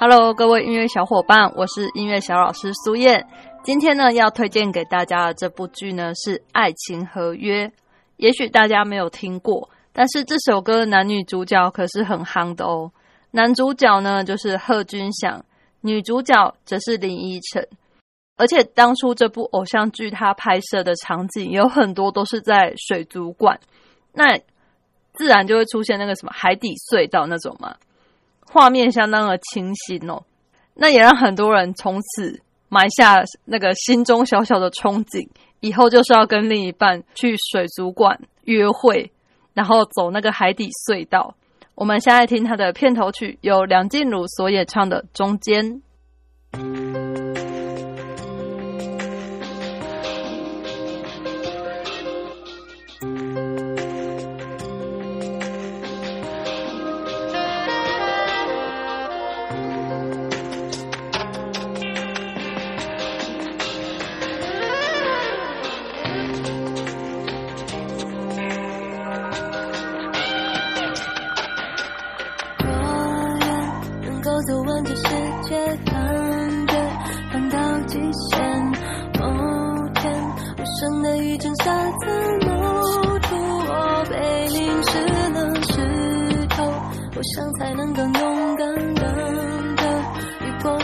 Hello，各位音乐小伙伴，我是音乐小老师苏燕。今天呢，要推荐给大家的这部剧呢是《爱情合约》。也许大家没有听过，但是这首歌的男女主角可是很夯的哦。男主角呢就是贺军翔，女主角则是林依晨。而且当初这部偶像剧它拍摄的场景有很多都是在水族馆，那自然就会出现那个什么海底隧道那种嘛。画面相当的清新哦，那也让很多人从此埋下那个心中小小的憧憬，以后就是要跟另一半去水族馆约会，然后走那个海底隧道。我们现在听他的片头曲，由梁静茹所演唱的《中间》。我想才能更勇敢等着雨过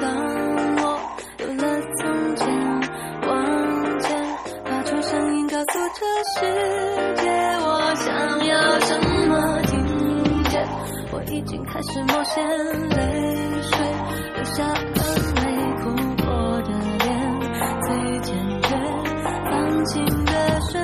当我有了从前，往前发出声音告诉这世界，我想要什么。听见，我已经开始默写，泪水流下了，没哭过的脸，最坚决，放晴的水。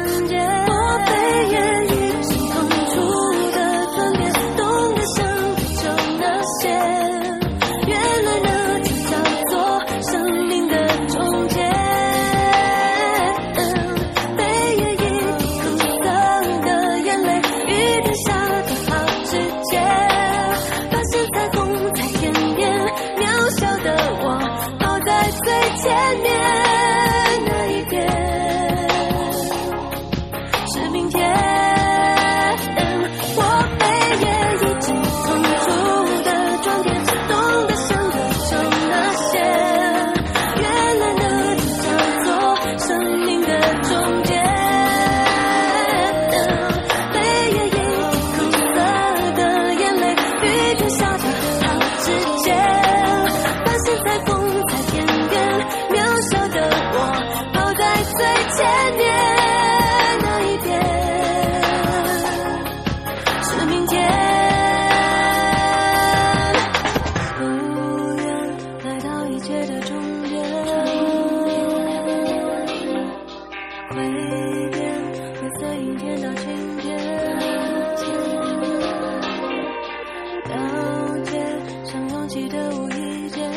记得无意间。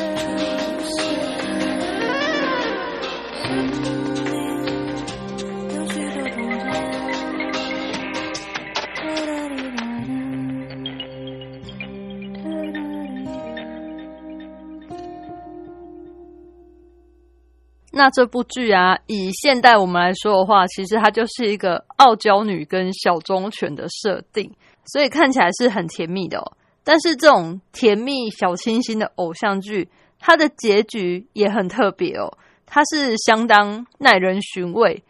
那这部剧啊，以现代我们来说的话，其实它就是一个傲娇女跟小忠犬的设定，所以看起来是很甜蜜的哦。但是这种甜蜜小清新的偶像剧，它的结局也很特别哦，它是相当耐人寻味，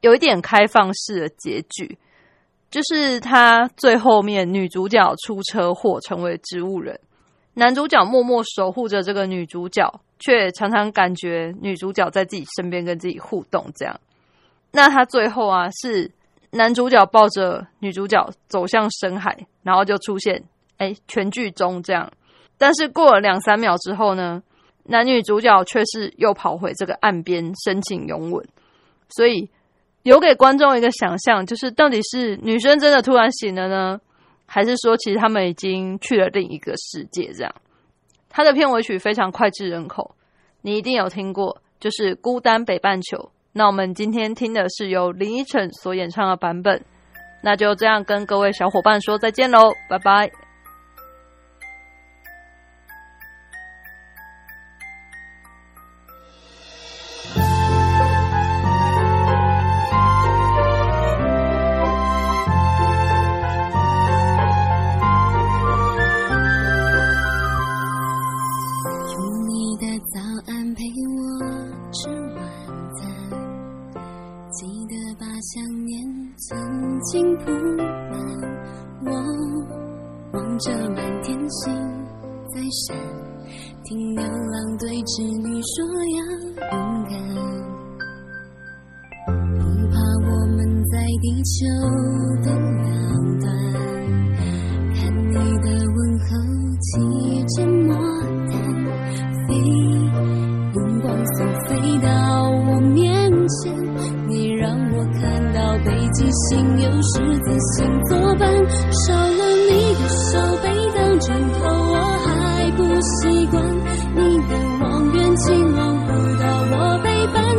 有一点开放式的结局，就是它最后面女主角出车祸成为植物人。男主角默默守护着这个女主角，却常常感觉女主角在自己身边跟自己互动。这样，那他最后啊，是男主角抱着女主角走向深海，然后就出现，哎，全剧终这样。但是过了两三秒之后呢，男女主角却是又跑回这个岸边深情拥吻。所以，留给观众一个想象，就是到底是女生真的突然醒了呢？还是说，其实他们已经去了另一个世界？这样，他的片尾曲非常脍炙人口，你一定有听过，就是《孤单北半球》。那我们今天听的是由林依晨所演唱的版本，那就这样跟各位小伙伴说再见喽，拜拜。对知你说要勇敢不怕我们在地球的两端看你的问候骑着魔毯飞荧光色飞到我面前你让我看到北极星有十字星作伴少了你的手背当枕头我还不习惯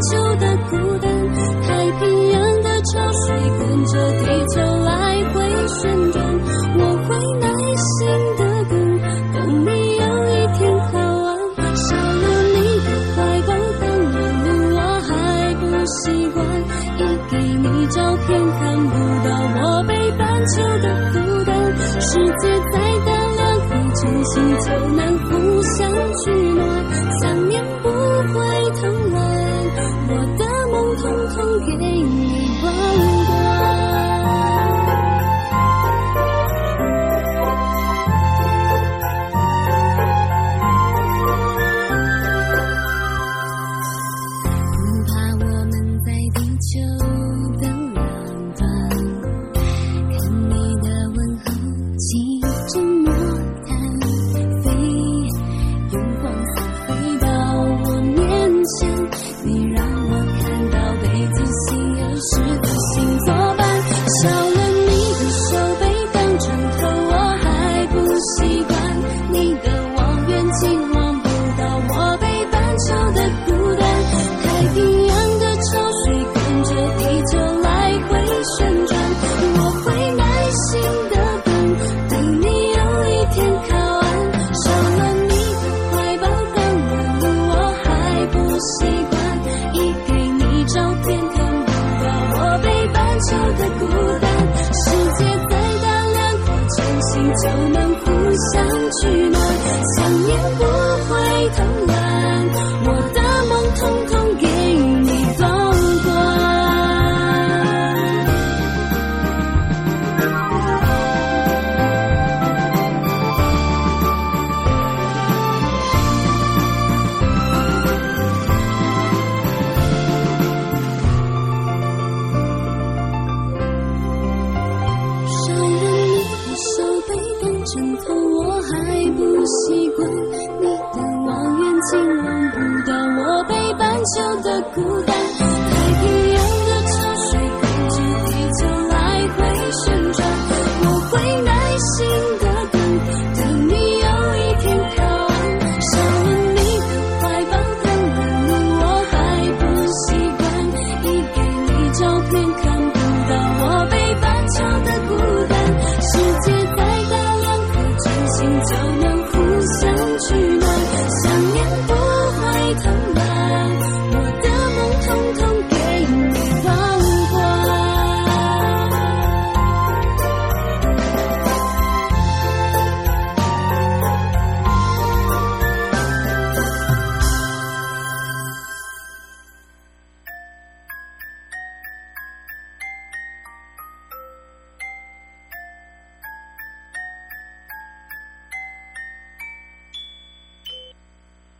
旧的孤单。我的梦通通给你关的孤单。世界再大两颗真心就能互相取暖。想念不会偷懒